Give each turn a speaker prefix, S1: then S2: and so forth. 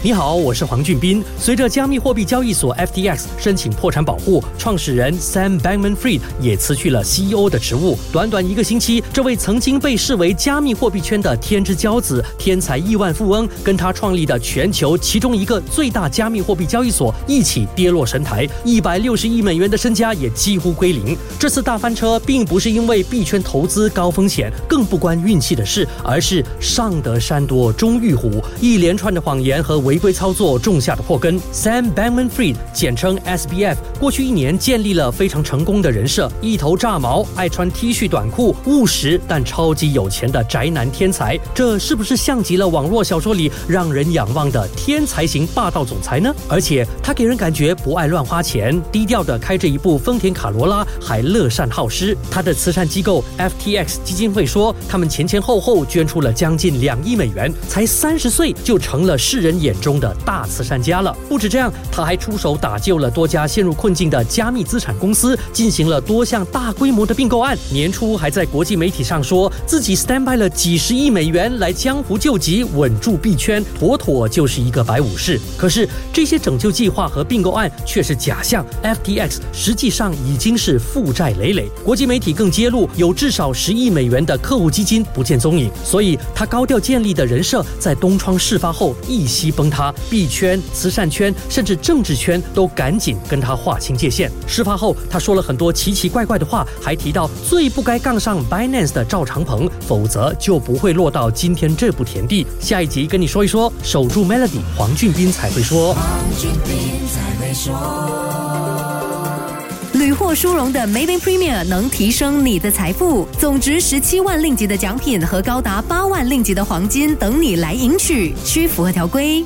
S1: 你好，我是黄俊斌。随着加密货币交易所 FTX 申请破产保护，创始人 Sam Bankman-Fried 也辞去了 CEO 的职务。短短一个星期，这位曾经被视为加密货币圈的天之骄子、天才亿万富翁，跟他创立的全球其中一个最大加密货币交易所一起跌落神台，一百六十亿美元的身家也几乎归零。这次大翻车，并不是因为币圈投资高风险，更不关运气的事，而是上得山多终遇虎，一连串的谎言和。违规操作种下的祸根。Sam Bankman-Fried，简称 SBF，过去一年建立了非常成功的人设：一头炸毛，爱穿 T 恤短裤，务实但超级有钱的宅男天才。这是不是像极了网络小说里让人仰望的天才型霸道总裁呢？而且他给人感觉不爱乱花钱，低调的开着一部丰田卡罗拉，还乐善好施。他的慈善机构 FTX 基金会说，他们前前后后捐出了将近两亿美元，才三十岁就成了世人眼。中的大慈善家了。不止这样，他还出手打救了多家陷入困境的加密资产公司，进行了多项大规模的并购案。年初还在国际媒体上说自己 stand by 了几十亿美元来江湖救急，稳住币圈，妥妥就是一个白武士。可是这些拯救计划和并购案却是假象，FTX 实际上已经是负债累累。国际媒体更揭露，有至少十亿美元的客户基金不见踪影。所以他高调建立的人设，在东窗事发后一夕崩。他币圈、慈善圈，甚至政治圈都赶紧跟他划清界限。事发后，他说了很多奇奇怪怪的话，还提到最不该杠上 Binance 的赵长鹏，否则就不会落到今天这步田地。下一集跟你说一说，守住 Melody，黄俊斌才会说。
S2: 屡获殊荣的 Maybank Premier 能提升你的财富，总值十七万令吉的奖品和高达八万令吉的黄金等你来赢取，需符合条规。